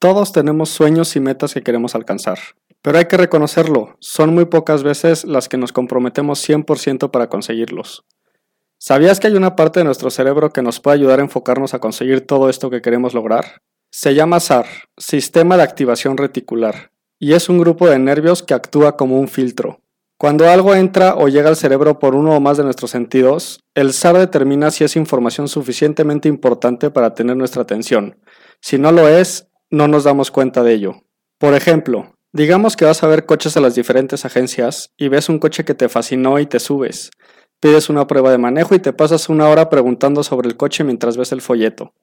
Todos tenemos sueños y metas que queremos alcanzar. Pero hay que reconocerlo, son muy pocas veces las que nos comprometemos 100% para conseguirlos. ¿Sabías que hay una parte de nuestro cerebro que nos puede ayudar a enfocarnos a conseguir todo esto que queremos lograr? Se llama SAR, Sistema de Activación Reticular, y es un grupo de nervios que actúa como un filtro. Cuando algo entra o llega al cerebro por uno o más de nuestros sentidos, el SAR determina si es información suficientemente importante para tener nuestra atención. Si no lo es, no nos damos cuenta de ello. Por ejemplo, digamos que vas a ver coches a las diferentes agencias y ves un coche que te fascinó y te subes. Pides una prueba de manejo y te pasas una hora preguntando sobre el coche mientras ves el folleto.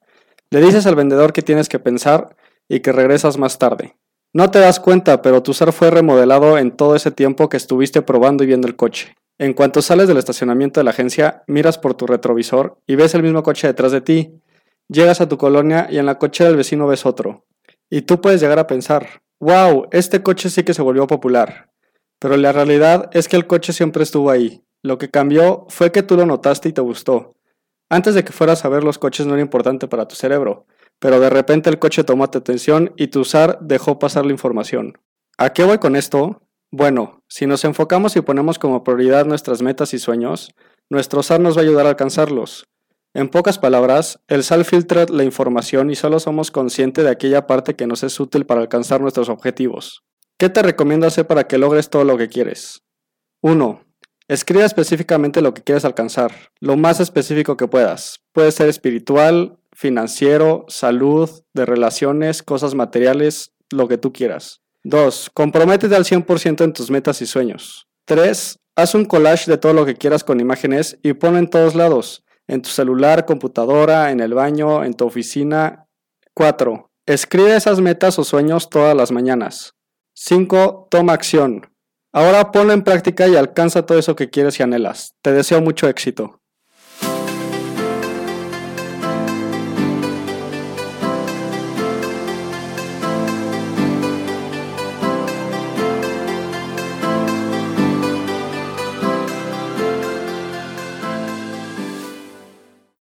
Le dices al vendedor que tienes que pensar y que regresas más tarde. No te das cuenta, pero tu ser fue remodelado en todo ese tiempo que estuviste probando y viendo el coche. En cuanto sales del estacionamiento de la agencia, miras por tu retrovisor y ves el mismo coche detrás de ti. Llegas a tu colonia y en la cochera del vecino ves otro. Y tú puedes llegar a pensar, wow, este coche sí que se volvió popular. Pero la realidad es que el coche siempre estuvo ahí. Lo que cambió fue que tú lo notaste y te gustó. Antes de que fueras a ver los coches no era importante para tu cerebro, pero de repente el coche tomó tu atención y tu SAR dejó pasar la información. ¿A qué voy con esto? Bueno, si nos enfocamos y ponemos como prioridad nuestras metas y sueños, nuestro SAR nos va a ayudar a alcanzarlos. En pocas palabras, el SAL filtra la información y solo somos conscientes de aquella parte que nos es útil para alcanzar nuestros objetivos. ¿Qué te recomiendo hacer para que logres todo lo que quieres? 1. Escribe específicamente lo que quieres alcanzar, lo más específico que puedas. Puede ser espiritual, financiero, salud, de relaciones, cosas materiales, lo que tú quieras. 2. Comprométete al 100% en tus metas y sueños. 3. Haz un collage de todo lo que quieras con imágenes y ponlo en todos lados en tu celular, computadora, en el baño, en tu oficina. 4. Escribe esas metas o sueños todas las mañanas. 5. Toma acción. Ahora ponlo en práctica y alcanza todo eso que quieres y anhelas. Te deseo mucho éxito.